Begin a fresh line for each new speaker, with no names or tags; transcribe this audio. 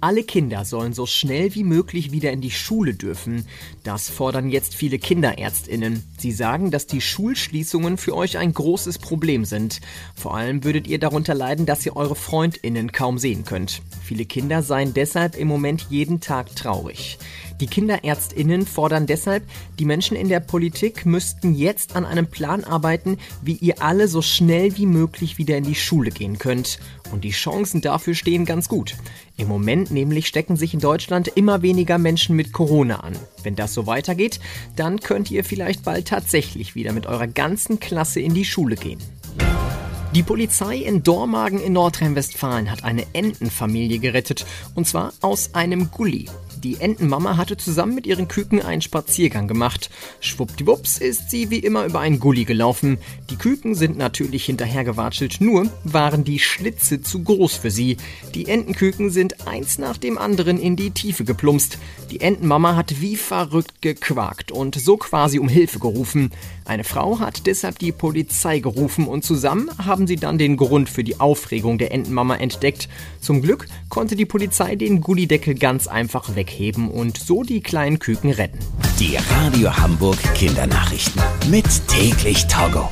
Alle Kinder sollen so schnell wie möglich wieder in die Schule dürfen. Das fordern jetzt viele Kinderärztinnen. Sie sagen, dass die Schulschließungen für euch ein großes Problem sind. Vor allem würdet ihr darunter leiden, dass ihr eure Freundinnen kaum sehen könnt. Viele Kinder seien deshalb im Moment jeden Tag traurig. Die Kinderärztinnen fordern deshalb, die Menschen in der Politik müssten jetzt an einem Plan arbeiten, wie ihr alle so schnell wie möglich wieder in die Schule gehen könnt. Und die Chancen dafür stehen ganz gut. Im Moment nämlich stecken sich in Deutschland immer weniger Menschen mit Corona an. Wenn das so weitergeht, dann könnt ihr vielleicht bald tatsächlich wieder mit eurer ganzen Klasse in die Schule gehen. Die Polizei in Dormagen in Nordrhein-Westfalen hat eine Entenfamilie gerettet, und zwar aus einem Gully. Die Entenmama hatte zusammen mit ihren Küken einen Spaziergang gemacht. Schwuppdiwupps ist sie wie immer über einen Gully gelaufen. Die Küken sind natürlich hinterhergewatschelt, nur waren die Schlitze zu groß für sie. Die Entenküken sind eins nach dem anderen in die Tiefe geplumpst. Die Entenmama hat wie verrückt gequakt und so quasi um Hilfe gerufen. Eine Frau hat deshalb die Polizei gerufen und zusammen haben sie dann den Grund für die Aufregung der Entenmama entdeckt. Zum Glück konnte die Polizei den Gullideckel ganz einfach wegheben und so die kleinen Küken retten.
Die Radio Hamburg Kindernachrichten. Mit täglich Togo.